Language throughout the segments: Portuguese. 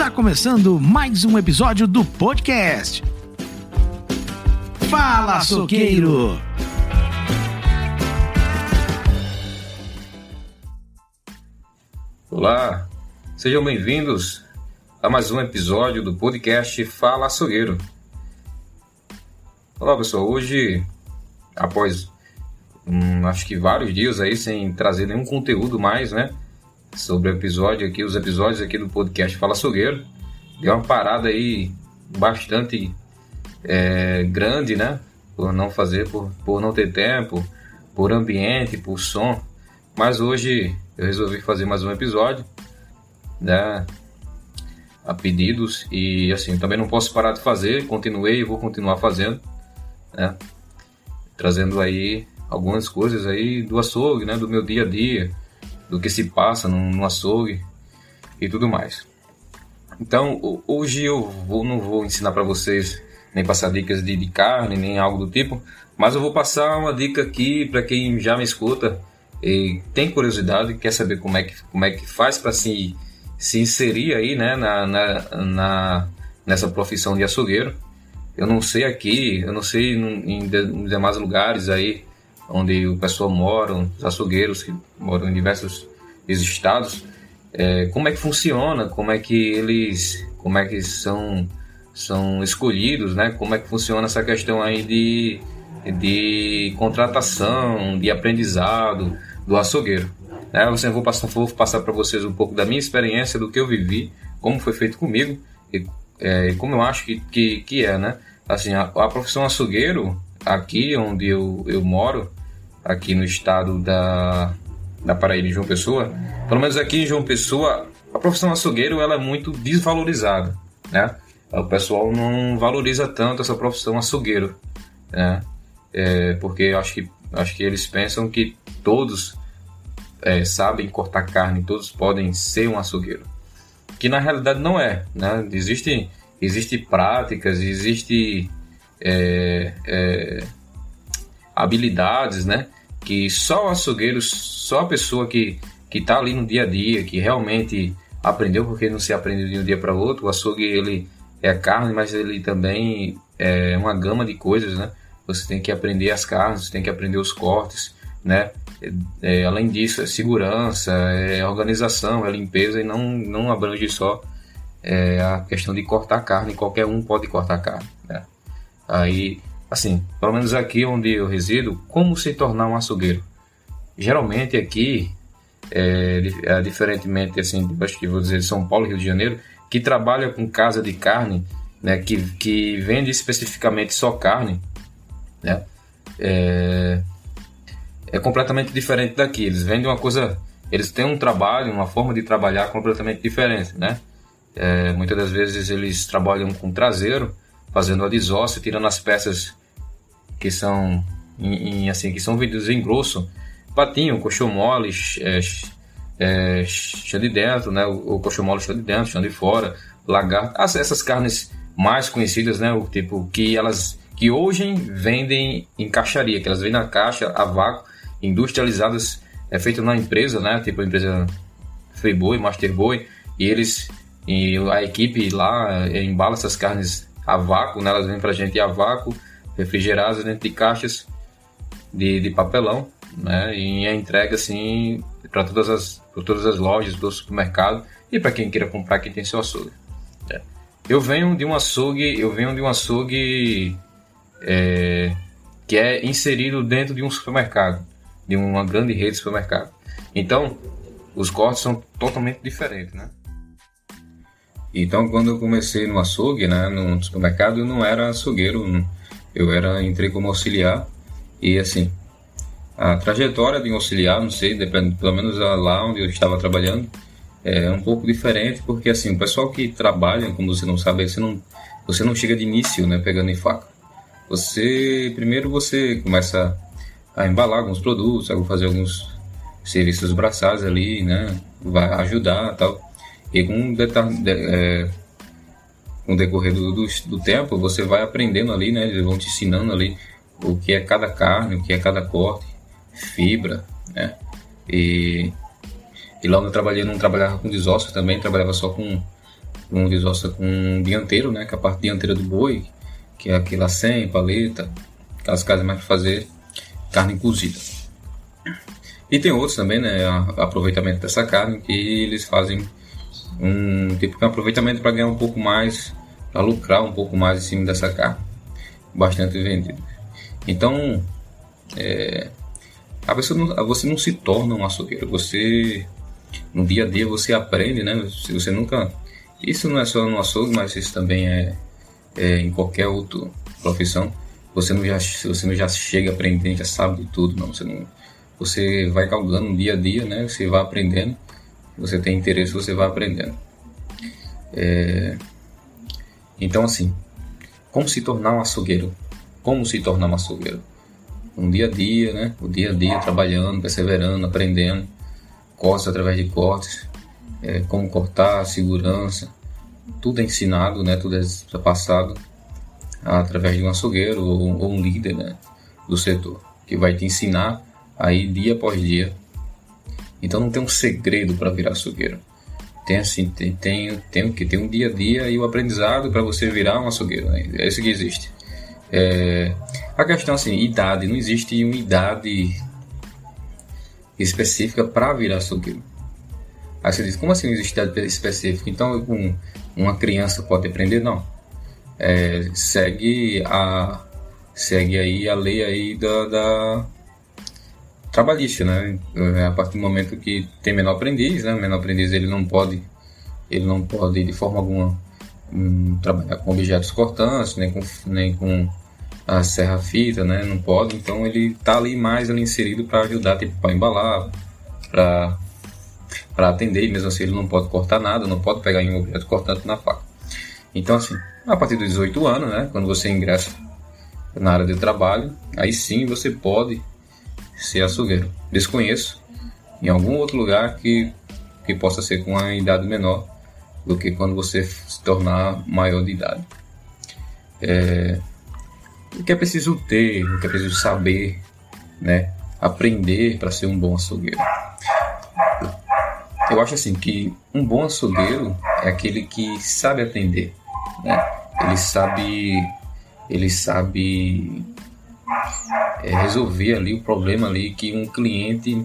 Está começando mais um episódio do podcast. Fala, Soqueiro! Olá, sejam bem-vindos a mais um episódio do podcast Fala Açougueiro. Olá pessoal, hoje, após hum, acho que vários dias aí sem trazer nenhum conteúdo mais, né? Sobre o episódio aqui, os episódios aqui do podcast Fala Açougueiro, deu uma parada aí bastante é, grande, né? Por não fazer, por, por não ter tempo, por ambiente, por som. Mas hoje eu resolvi fazer mais um episódio, né? A pedidos e assim, também não posso parar de fazer, continuei e vou continuar fazendo, né? Trazendo aí algumas coisas aí do açougue, né? Do meu dia a dia, do que se passa no, no açougue e tudo mais. Então, hoje eu vou, não vou ensinar para vocês nem passar dicas de, de carne, nem algo do tipo, mas eu vou passar uma dica aqui para quem já me escuta e tem curiosidade, quer saber como é que, como é que faz para se, se inserir aí, né, na, na, na, nessa profissão de açougueiro. Eu não sei aqui, eu não sei em, em demais lugares aí onde o pessoal mora, os açougueiros que moram em diversos estados, é, como é que funciona, como é que eles, como é que são são escolhidos, né? Como é que funciona essa questão aí de, de contratação, de aprendizado, do açougueiro. Né? Eu vou passar, vou passar para vocês um pouco da minha experiência, do que eu vivi, como foi feito comigo e, é, como eu acho que, que, que é, né? Assim, a, a, profissão açougueiro, aqui onde eu, eu moro, aqui no estado da, da Paraíba, em João Pessoa, pelo menos aqui em João Pessoa, a profissão açougueiro ela é muito desvalorizada, né? O pessoal não valoriza tanto essa profissão açougueiro, né? É, porque acho que, acho que eles pensam que todos é, sabem cortar carne, todos podem ser um açougueiro. Que na realidade não é. Né? Existem existe práticas, existe é, é, habilidades, né? Que só o açougueiro, só a pessoa que que está ali no dia a dia, que realmente aprendeu, porque não se aprende de um dia para outro. O açougue ele é carne, mas ele também é uma gama de coisas, né? Você tem que aprender as carnes, você tem que aprender os cortes, né? É, além disso, é segurança, é organização, é limpeza e não, não abrange só é, a questão de cortar carne, qualquer um pode cortar carne. Né? Aí, assim, pelo menos aqui onde eu resido, como se tornar um açougueiro? Geralmente aqui, é, é, diferentemente assim, acho que vou dizer São Paulo, Rio de Janeiro, que trabalha com casa de carne, né, que, que vende especificamente só carne, né, é, é completamente diferente daqui. Eles vendem uma coisa, eles têm um trabalho, uma forma de trabalhar completamente diferente, né? É, muitas das vezes eles trabalham com traseiro, fazendo a desóssea, tirando as peças que são em, em, assim que são vendidas em grosso, patinho, coxão mole, é, é, chão de dentro, né? O, o coxão mole chão de dentro, chão de fora, lagarto, essas carnes mais conhecidas, né? O tipo que elas que hoje vendem em caixaria, que elas vendem na caixa a vácuo industrializadas é feito na empresa, né? Tipo a empresa Freeboy, Masterboy, e eles e a equipe lá é, embala essas carnes a vácuo, né? Elas vêm pra gente a vácuo, refrigeradas dentro de caixas de, de papelão, né? E é entrega assim para todas as para todas as lojas do supermercado e para quem queira comprar quem tem seu açougue. É. Eu venho de um açougue, eu venho de um açougue é, que é inserido dentro de um supermercado de uma grande rede de supermercado. Então, os cortes são totalmente diferentes, né? Então, quando eu comecei no açougue, né, no supermercado, eu não era açougueiro, eu era entrei como auxiliar e assim a trajetória de um auxiliar, não sei, depende, pelo menos lá onde eu estava trabalhando, é um pouco diferente porque assim o pessoal que trabalha, como você não sabe, você não você não chega de início, né, pegando em faca. Você primeiro você começa a embalar alguns produtos, vou fazer alguns serviços braçais ali, né? Vai ajudar tal. E com, de, é, com o decorrer do, do, do, tempo, você vai aprendendo ali, né? Eles vão te ensinando ali o que é cada carne, o que é cada corte, fibra, né? E, e lá onde eu trabalhei, não trabalhava com desósseo também, trabalhava só com, um desossa com dianteiro, né? Que é a parte dianteira do boi, que é aquela sem, paleta, aquelas casas mais para fazer carne cozida. E tem outros também, né? Aproveitamento dessa carne que eles fazem um tipo de aproveitamento para ganhar um pouco mais, para lucrar um pouco mais em cima dessa carne, bastante vendido. Então, é, a pessoa não, você não se torna um açougueiro, você no dia a dia você aprende, né? Se você nunca, isso não é só no açougue, mas isso também é, é em qualquer outra profissão. Você não já, você não já chega aprendendo, já sabe de tudo, não. Você não, você vai galgando dia a dia, né? Você vai aprendendo. Você tem interesse, você vai aprendendo. É... Então, assim, como se tornar um açougueiro? Como se tornar um açougueiro? Um dia a dia, né? O dia a dia, trabalhando, perseverando, aprendendo. Cortes através de cortes. É, como cortar, segurança. Tudo é ensinado, né? Tudo é passado através de um açougueiro ou, ou um líder né? do setor. Que vai te ensinar aí dia após dia. Então não tem um segredo para virar açougueiro. Tem assim, tem, tem, tem que ter um dia a dia e o aprendizado para você virar um açougueiro. Né? É isso que existe. É, a questão assim, idade, não existe uma idade específica para virar açougueiro. Aí você diz, como assim não existe idade específica? Então um, uma criança pode aprender? Não. É, segue a segue aí a lei aí da, da trabalhista, né? É, a partir do momento que tem menor aprendiz, né? O menor aprendiz ele não pode, ele não pode de forma alguma um, trabalhar com objetos cortantes, nem com, nem com a serra fita, né? Não pode, então ele tá ali mais ali inserido para ajudar, tipo para embalar, para para atender, mesmo assim ele não pode cortar nada, não pode pegar um objeto cortante na faca. Então assim, a partir dos 18 anos, né? Quando você ingressa na área de trabalho, aí sim você pode ser açougueiro. Desconheço em algum outro lugar que, que possa ser com uma idade menor do que quando você se tornar maior de idade. É, o que é preciso ter, o que é preciso saber, né? aprender para ser um bom açougueiro. Eu acho assim que um bom açougueiro é aquele que sabe atender, né? Ele sabe, ele sabe é, resolver ali o problema ali que um cliente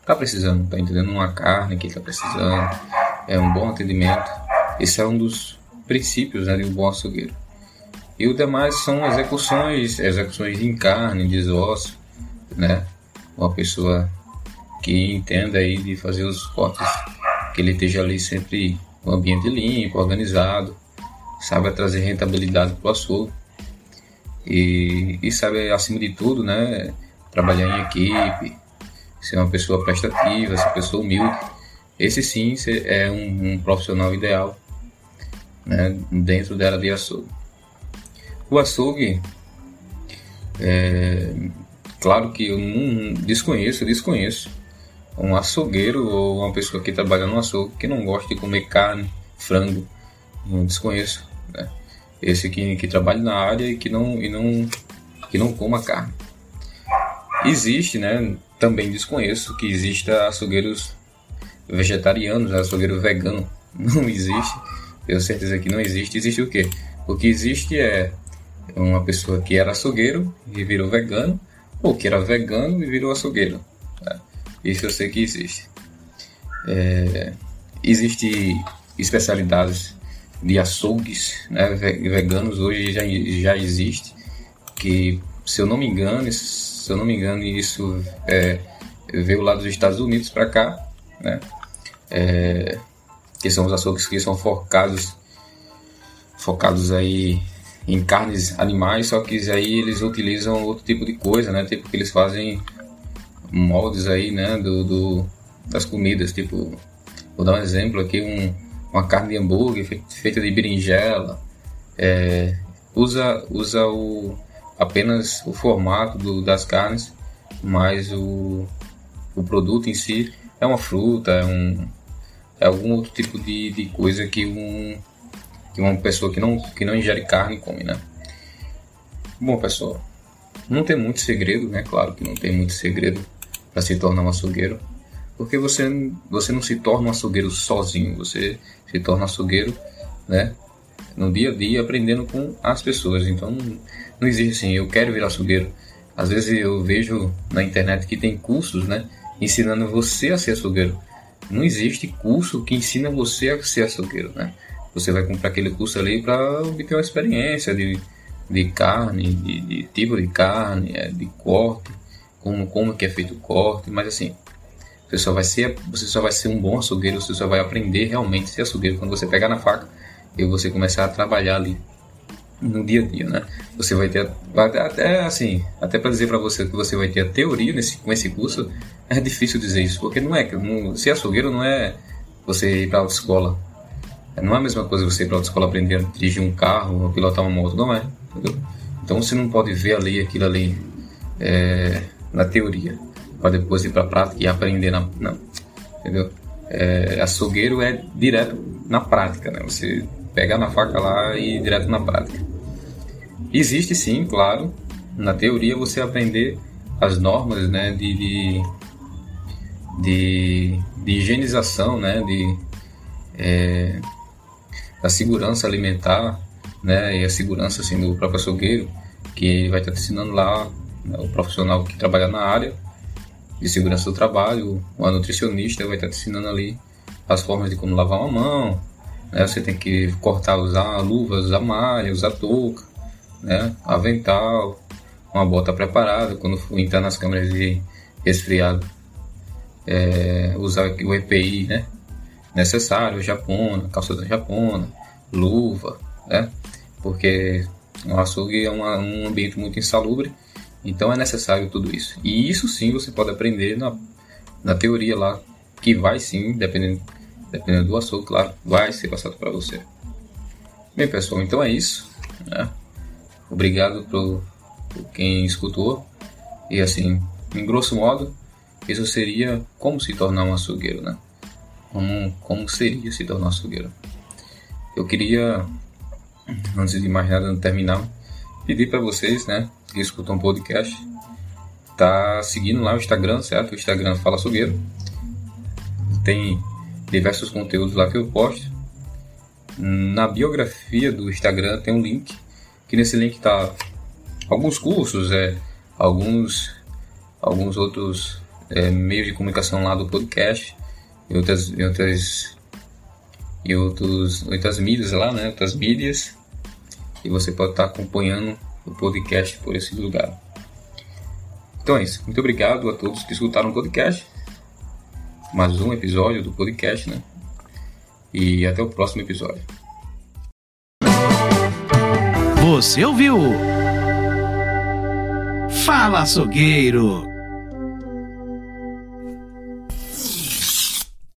está precisando, está entendendo uma carne que está precisando, é um bom atendimento. Esse é um dos princípios né, de um bom açougueiro. E o demais são execuções, execuções em carne, desosso, né? Uma pessoa que entenda aí de fazer os cortes, que ele esteja ali sempre o ambiente limpo, organizado, saiba trazer rentabilidade para o açougue e, e sabe, acima de tudo, né, trabalhar em equipe, ser uma pessoa prestativa, ser uma pessoa humilde. Esse sim é um, um profissional ideal né, dentro da área de açougue. O açougue, é, claro que eu não desconheço, desconheço um açougueiro ou uma pessoa que trabalha no açougue que não gosta de comer carne, frango, não desconheço. Né? Esse que, que trabalha na área e que não, e não, que não coma carne. Existe, né? Também desconheço que exista açougueiros vegetarianos, né, açougueiro vegano. Não existe. Tenho certeza que não existe. Existe o quê? O que existe é uma pessoa que era açougueiro e virou vegano, ou que era vegano e virou açougueiro. Né? Isso eu sei que existe. É, existe especialidades de açougues né, veganos hoje já, já existe, que se eu não me engano, se eu não me engano, isso é, veio lá dos Estados Unidos para cá, né, é, que são os açougues que são focados, focados aí em carnes animais, só que aí eles utilizam outro tipo de coisa, né, tipo que eles fazem moldes aí, né, do, do das comidas, tipo, vou dar um exemplo aqui, um uma carne de hambúrguer feita de berinjela, é, usa, usa o, apenas o formato do, das carnes, mas o, o produto em si é uma fruta, é, um, é algum outro tipo de, de coisa que, um, que uma pessoa que não, que não ingere carne come, né? Bom, pessoal, não tem muito segredo, né? Claro que não tem muito segredo para se tornar um açougueiro. Porque você, você não se torna um açougueiro sozinho, você se torna açougueiro, né? No dia a dia, aprendendo com as pessoas. Então, não existe assim, eu quero virar açougueiro. Às vezes eu vejo na internet que tem cursos, né? Ensinando você a ser açougueiro. Não existe curso que ensina você a ser açougueiro, né? Você vai comprar aquele curso ali para obter uma experiência de, de carne, de, de tipo de carne, é, de corte, como, como que é feito o corte, mas assim, você só vai ser, você só vai ser um bom açougueiro, você só vai aprender realmente a ser açougueiro quando você pegar na faca e você começar a trabalhar ali no dia a dia, né? Você vai ter até assim, até para dizer para você que você vai ter a teoria nesse com esse curso, é difícil dizer isso, porque não é ser açougueiro não é você ir para a escola. Não é a mesma coisa você ir para a escola aprender a dirigir um carro, a pilotar uma moto, não é. Entendeu? Então você não pode ver ali aquilo ali é, na teoria para depois ir para a prática e aprender na, não, entendeu? É, açougueiro é direto na prática, né? Você pegar na faca lá e ir direto na prática. Existe sim, claro, na teoria você aprender as normas, né, de, de, de, de higienização, né, de é, da segurança alimentar, né, e a segurança assim do próprio açougueiro, que vai estar ensinando lá né, o profissional que trabalha na área de segurança do trabalho, o nutricionista vai estar te ensinando ali as formas de como lavar uma mão, né? Você tem que cortar, usar luvas, usar malha, usar touca, né? Avental, uma bota preparada quando for entrar nas câmeras de resfriado. É, usar o EPI, né? Necessário, japona, calça japona, luva, né? Porque o açougue é uma, um ambiente muito insalubre então é necessário tudo isso. E isso sim você pode aprender na, na teoria lá, que vai sim, dependendo, dependendo do assunto, claro, vai ser passado para você. Bem, pessoal, então é isso. Né? Obrigado por, quem escutou. E assim, em grosso modo, isso seria como se tornar um açougueiro, né? Como, como seria se tornar um açougueiro. Eu queria, antes de mais nada, terminar, pedir para vocês, né, que escutam um podcast, tá seguindo lá o Instagram, certo? O Instagram Fala Açougueiro. Tem diversos conteúdos lá que eu posto. Na biografia do Instagram tem um link, que nesse link tá alguns cursos, é, alguns, alguns outros é, meios de comunicação lá do podcast e outras, e outras, e outros, outras mídias lá, né? Outras mídias. E você pode estar acompanhando o podcast por esse lugar. Então é isso. Muito obrigado a todos que escutaram o podcast. Mais um episódio do podcast, né? E até o próximo episódio. Você ouviu? Fala, açougueiro!